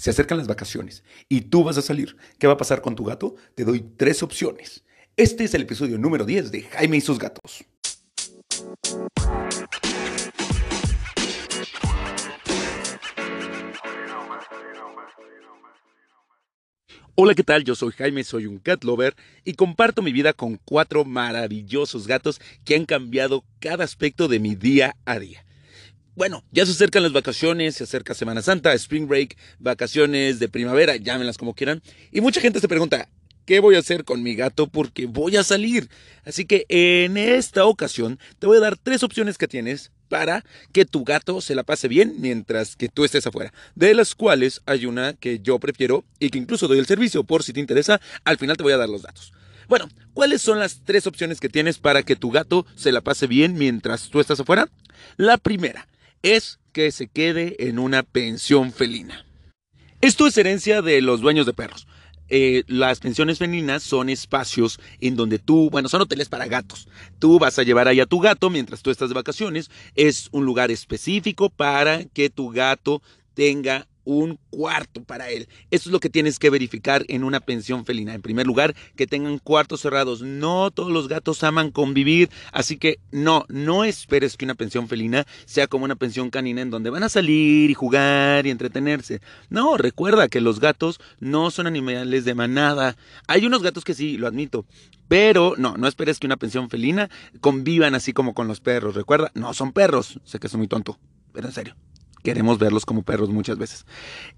Se acercan las vacaciones y tú vas a salir. ¿Qué va a pasar con tu gato? Te doy tres opciones. Este es el episodio número 10 de Jaime y sus gatos. Hola, ¿qué tal? Yo soy Jaime, soy un cat lover y comparto mi vida con cuatro maravillosos gatos que han cambiado cada aspecto de mi día a día. Bueno, ya se acercan las vacaciones, se acerca Semana Santa, Spring Break, vacaciones de primavera, llámenlas como quieran. Y mucha gente se pregunta, ¿qué voy a hacer con mi gato? Porque voy a salir. Así que en esta ocasión te voy a dar tres opciones que tienes para que tu gato se la pase bien mientras que tú estés afuera. De las cuales hay una que yo prefiero y que incluso doy el servicio por si te interesa. Al final te voy a dar los datos. Bueno, ¿cuáles son las tres opciones que tienes para que tu gato se la pase bien mientras tú estás afuera? La primera, es que se quede en una pensión felina. Esto es herencia de los dueños de perros. Eh, las pensiones felinas son espacios en donde tú, bueno, son hoteles para gatos. Tú vas a llevar ahí a tu gato mientras tú estás de vacaciones. Es un lugar específico para que tu gato tenga un cuarto para él. Eso es lo que tienes que verificar en una pensión felina. En primer lugar, que tengan cuartos cerrados. No todos los gatos aman convivir, así que no, no esperes que una pensión felina sea como una pensión canina en donde van a salir y jugar y entretenerse. No, recuerda que los gatos no son animales de manada. Hay unos gatos que sí, lo admito, pero no, no esperes que una pensión felina convivan así como con los perros. Recuerda, no son perros. Sé que soy muy tonto, pero en serio queremos verlos como perros muchas veces.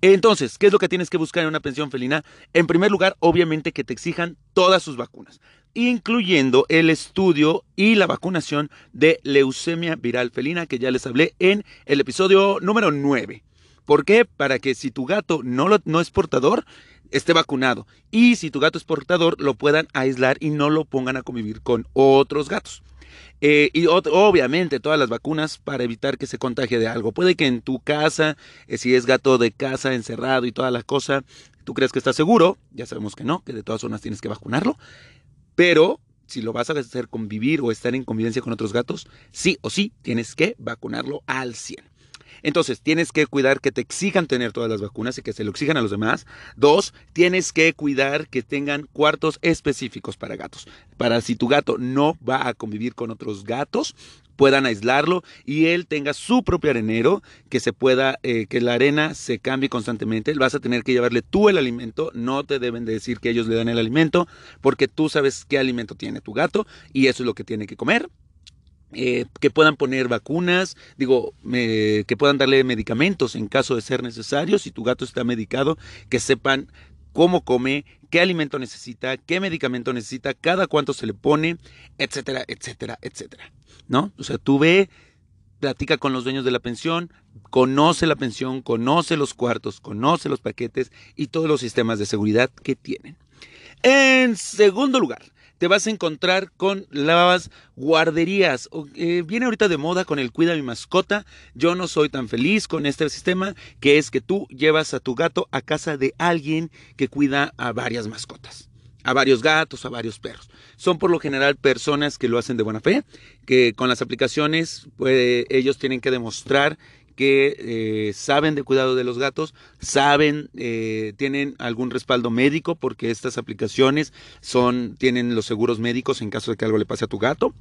Entonces, ¿qué es lo que tienes que buscar en una pensión felina? En primer lugar, obviamente que te exijan todas sus vacunas, incluyendo el estudio y la vacunación de leucemia viral felina que ya les hablé en el episodio número 9. ¿Por qué? Para que si tu gato no, no es portador, esté vacunado. Y si tu gato es portador, lo puedan aislar y no lo pongan a convivir con otros gatos. Eh, y obviamente todas las vacunas para evitar que se contagie de algo. Puede que en tu casa, eh, si es gato de casa encerrado y toda la cosa, tú crees que está seguro, ya sabemos que no, que de todas formas tienes que vacunarlo, pero si lo vas a hacer convivir o estar en convivencia con otros gatos, sí o sí tienes que vacunarlo al 100. Entonces, tienes que cuidar que te exijan tener todas las vacunas y que se lo exijan a los demás. Dos, tienes que cuidar que tengan cuartos específicos para gatos. Para si tu gato no va a convivir con otros gatos, puedan aislarlo y él tenga su propio arenero, que se pueda, eh, que la arena se cambie constantemente. Vas a tener que llevarle tú el alimento, no te deben de decir que ellos le dan el alimento, porque tú sabes qué alimento tiene tu gato y eso es lo que tiene que comer. Eh, que puedan poner vacunas, digo, que puedan darle medicamentos en caso de ser necesario, si tu gato está medicado, que sepan cómo come, qué alimento necesita, qué medicamento necesita, cada cuánto se le pone, etcétera, etcétera, etcétera. ¿No? O sea, tú ve, platica con los dueños de la pensión, conoce la pensión, conoce los cuartos, conoce los paquetes y todos los sistemas de seguridad que tienen. En segundo lugar, te vas a encontrar con las guarderías. Eh, viene ahorita de moda con el cuida mi mascota. Yo no soy tan feliz con este sistema, que es que tú llevas a tu gato a casa de alguien que cuida a varias mascotas a varios gatos, a varios perros. Son por lo general personas que lo hacen de buena fe, que con las aplicaciones pues, ellos tienen que demostrar que eh, saben de cuidado de los gatos, saben, eh, tienen algún respaldo médico porque estas aplicaciones son, tienen los seguros médicos en caso de que algo le pase a tu gato.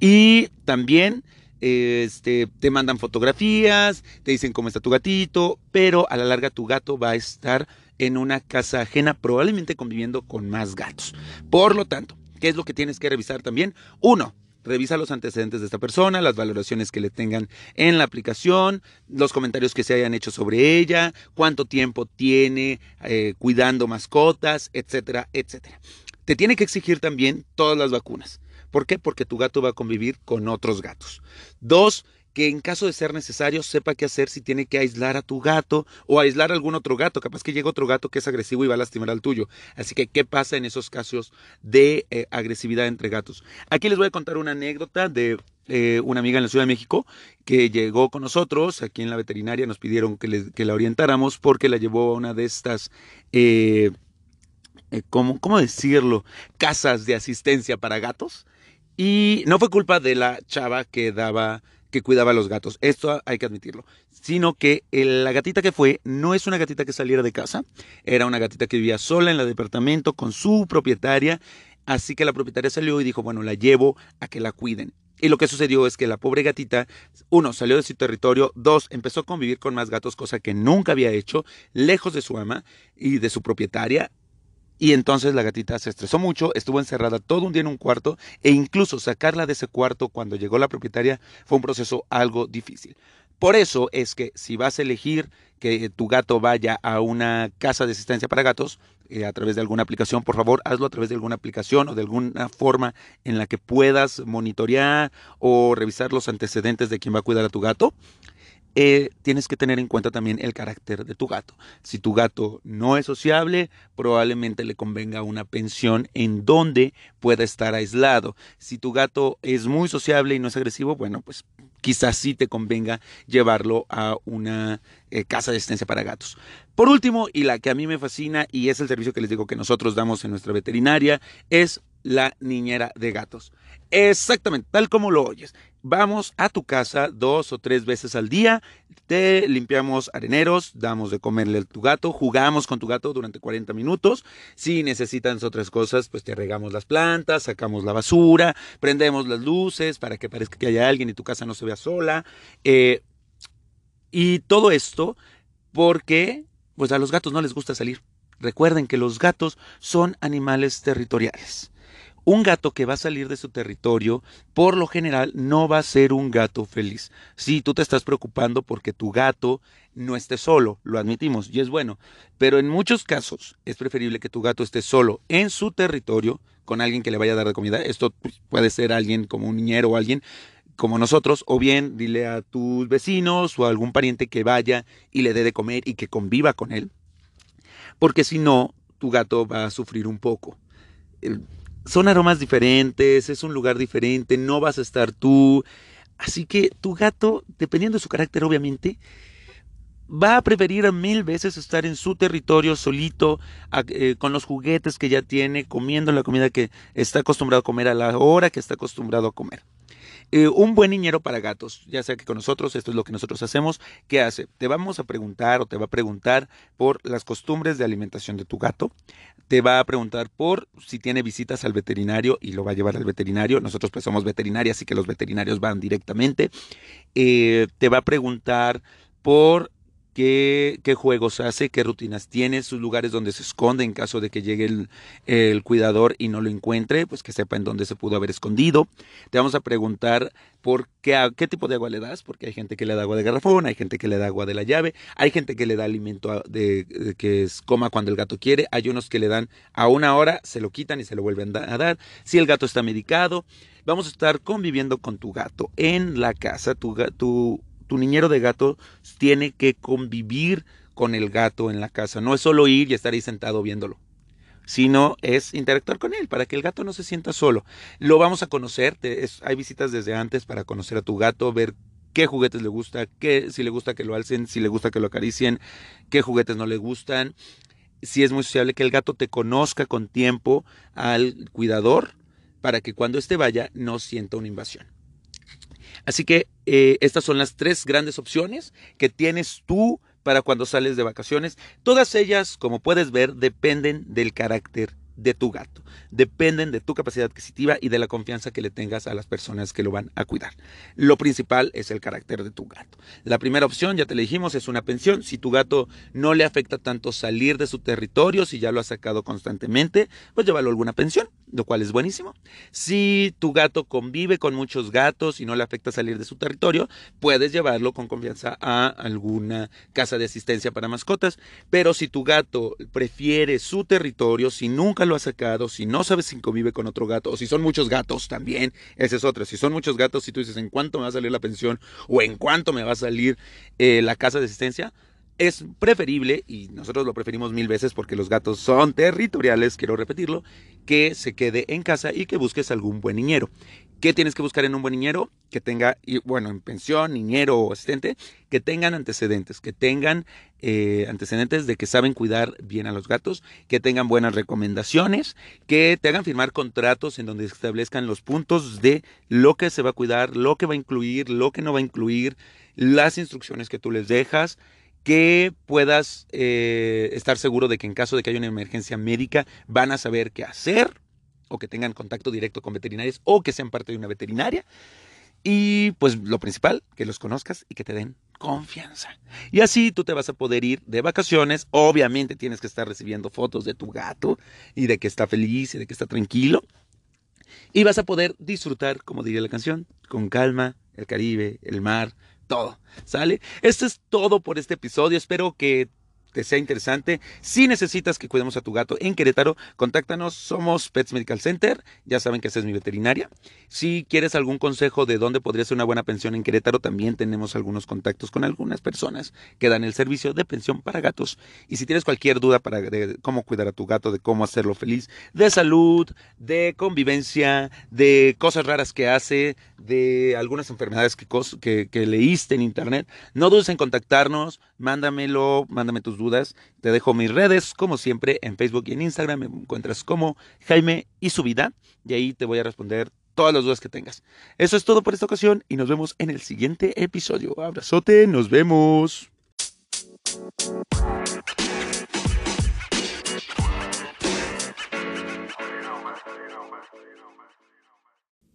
Y también este, te mandan fotografías, te dicen cómo está tu gatito, pero a la larga tu gato va a estar en una casa ajena, probablemente conviviendo con más gatos. Por lo tanto, ¿qué es lo que tienes que revisar también? Uno, Revisa los antecedentes de esta persona, las valoraciones que le tengan en la aplicación, los comentarios que se hayan hecho sobre ella, cuánto tiempo tiene eh, cuidando mascotas, etcétera, etcétera. Te tiene que exigir también todas las vacunas. ¿Por qué? Porque tu gato va a convivir con otros gatos. Dos, que en caso de ser necesario sepa qué hacer si tiene que aislar a tu gato o aislar a algún otro gato. Capaz que llega otro gato que es agresivo y va a lastimar al tuyo. Así que, ¿qué pasa en esos casos de eh, agresividad entre gatos? Aquí les voy a contar una anécdota de eh, una amiga en la Ciudad de México que llegó con nosotros aquí en la veterinaria. Nos pidieron que, la orientáramos porque la llevó a una de estas... Eh, ¿cómo, ¿Cómo decirlo? Casas de asistencia para gatos. Y no fue culpa de la chava que daba que cuidaba a los gatos. Esto hay que admitirlo. Sino que la gatita que fue no es una gatita que saliera de casa. Era una gatita que vivía sola en el departamento con su propietaria. Así que la propietaria salió y dijo, bueno, la llevo a que la cuiden. Y lo que sucedió es que la pobre gatita, uno, salió de su territorio, dos, empezó a convivir con más gatos, cosa que nunca había hecho, lejos de su ama y de su propietaria. Y entonces la gatita se estresó mucho, estuvo encerrada todo un día en un cuarto e incluso sacarla de ese cuarto cuando llegó la propietaria fue un proceso algo difícil. Por eso es que si vas a elegir que tu gato vaya a una casa de asistencia para gatos, eh, a través de alguna aplicación, por favor, hazlo a través de alguna aplicación o de alguna forma en la que puedas monitorear o revisar los antecedentes de quien va a cuidar a tu gato. Eh, tienes que tener en cuenta también el carácter de tu gato. Si tu gato no es sociable, probablemente le convenga una pensión en donde pueda estar aislado. Si tu gato es muy sociable y no es agresivo, bueno, pues quizás sí te convenga llevarlo a una eh, casa de asistencia para gatos. Por último, y la que a mí me fascina y es el servicio que les digo que nosotros damos en nuestra veterinaria, es la niñera de gatos. Exactamente, tal como lo oyes. Vamos a tu casa dos o tres veces al día, te limpiamos areneros, damos de comerle a tu gato, jugamos con tu gato durante 40 minutos. Si necesitan otras cosas, pues te regamos las plantas, sacamos la basura, prendemos las luces para que parezca que haya alguien y tu casa no se vea sola. Eh, y todo esto porque pues a los gatos no les gusta salir. Recuerden que los gatos son animales territoriales. Un gato que va a salir de su territorio, por lo general, no va a ser un gato feliz. Sí, tú te estás preocupando porque tu gato no esté solo, lo admitimos, y es bueno. Pero en muchos casos es preferible que tu gato esté solo en su territorio con alguien que le vaya a dar de comida. Esto pues, puede ser alguien como un niñero o alguien como nosotros, o bien dile a tus vecinos o a algún pariente que vaya y le dé de comer y que conviva con él. Porque si no, tu gato va a sufrir un poco son aromas diferentes, es un lugar diferente, no vas a estar tú. Así que tu gato, dependiendo de su carácter, obviamente, va a preferir a mil veces estar en su territorio solito, eh, con los juguetes que ya tiene, comiendo la comida que está acostumbrado a comer a la hora que está acostumbrado a comer. Eh, un buen niñero para gatos, ya sea que con nosotros, esto es lo que nosotros hacemos, ¿qué hace? Te vamos a preguntar o te va a preguntar por las costumbres de alimentación de tu gato, te va a preguntar por si tiene visitas al veterinario y lo va a llevar al veterinario, nosotros pues somos veterinarios, así que los veterinarios van directamente, eh, te va a preguntar por qué, juegos hace, qué rutinas tiene, sus lugares donde se esconde en caso de que llegue el, cuidador y no lo encuentre, pues que sepa en dónde se pudo haber escondido. Te vamos a preguntar por qué, qué tipo de agua le das, porque hay gente que le da agua de garrafón, hay gente que le da agua de la llave, hay gente que le da alimento de, de que es, coma cuando el gato quiere, hay unos que le dan a una hora, se lo quitan y se lo vuelven a dar, si el gato está medicado. Vamos a estar conviviendo con tu gato en la casa. Tu, tu tu niñero de gato tiene que convivir con el gato en la casa. No es solo ir y estar ahí sentado viéndolo, sino es interactuar con él para que el gato no se sienta solo. Lo vamos a conocer, hay visitas desde antes para conocer a tu gato, ver qué juguetes le gusta, qué, si le gusta que lo alcen, si le gusta que lo acaricien, qué juguetes no le gustan. Si es muy sociable que el gato te conozca con tiempo al cuidador para que cuando éste vaya no sienta una invasión. Así que eh, estas son las tres grandes opciones que tienes tú para cuando sales de vacaciones. Todas ellas, como puedes ver, dependen del carácter de tu gato. Dependen de tu capacidad adquisitiva y de la confianza que le tengas a las personas que lo van a cuidar. Lo principal es el carácter de tu gato. La primera opción, ya te le dijimos, es una pensión. Si tu gato no le afecta tanto salir de su territorio, si ya lo ha sacado constantemente, pues llévalo a alguna pensión, lo cual es buenísimo. Si tu gato convive con muchos gatos y no le afecta salir de su territorio, puedes llevarlo con confianza a alguna casa de asistencia para mascotas. Pero si tu gato prefiere su territorio, si nunca lo ha sacado, si no sabes si convive con otro gato, o si son muchos gatos también, esa es otra. Si son muchos gatos, si tú dices en cuánto me va a salir la pensión o en cuánto me va a salir eh, la casa de asistencia, es preferible, y nosotros lo preferimos mil veces porque los gatos son territoriales, quiero repetirlo, que se quede en casa y que busques algún buen niñero. ¿Qué tienes que buscar en un buen niñero? Que tenga, bueno, en pensión, niñero o asistente, que tengan antecedentes, que tengan eh, antecedentes de que saben cuidar bien a los gatos, que tengan buenas recomendaciones, que te hagan firmar contratos en donde establezcan los puntos de lo que se va a cuidar, lo que va a incluir, lo que no va a incluir, las instrucciones que tú les dejas, que puedas eh, estar seguro de que en caso de que haya una emergencia médica van a saber qué hacer o que tengan contacto directo con veterinarios o que sean parte de una veterinaria. Y pues lo principal, que los conozcas y que te den confianza. Y así tú te vas a poder ir de vacaciones. Obviamente tienes que estar recibiendo fotos de tu gato y de que está feliz y de que está tranquilo. Y vas a poder disfrutar, como diría la canción, con calma, el Caribe, el mar, todo. ¿Sale? Esto es todo por este episodio. Espero que te sea interesante. Si necesitas que cuidemos a tu gato en Querétaro, contáctanos. Somos Pets Medical Center. Ya saben que esa es mi veterinaria. Si quieres algún consejo de dónde podría ser una buena pensión en Querétaro, también tenemos algunos contactos con algunas personas que dan el servicio de pensión para gatos. Y si tienes cualquier duda para de cómo cuidar a tu gato, de cómo hacerlo feliz, de salud, de convivencia, de cosas raras que hace, de algunas enfermedades que, leíste en internet, no dudes en contactarnos. Mándamelo, mándame tus dudas. Te dejo mis redes, como siempre, en Facebook y en Instagram. Me encuentras como Jaime y su vida. Y ahí te voy a responder todas las dudas que tengas. Eso es todo por esta ocasión y nos vemos en el siguiente episodio. Abrazote, nos vemos.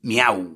Miau.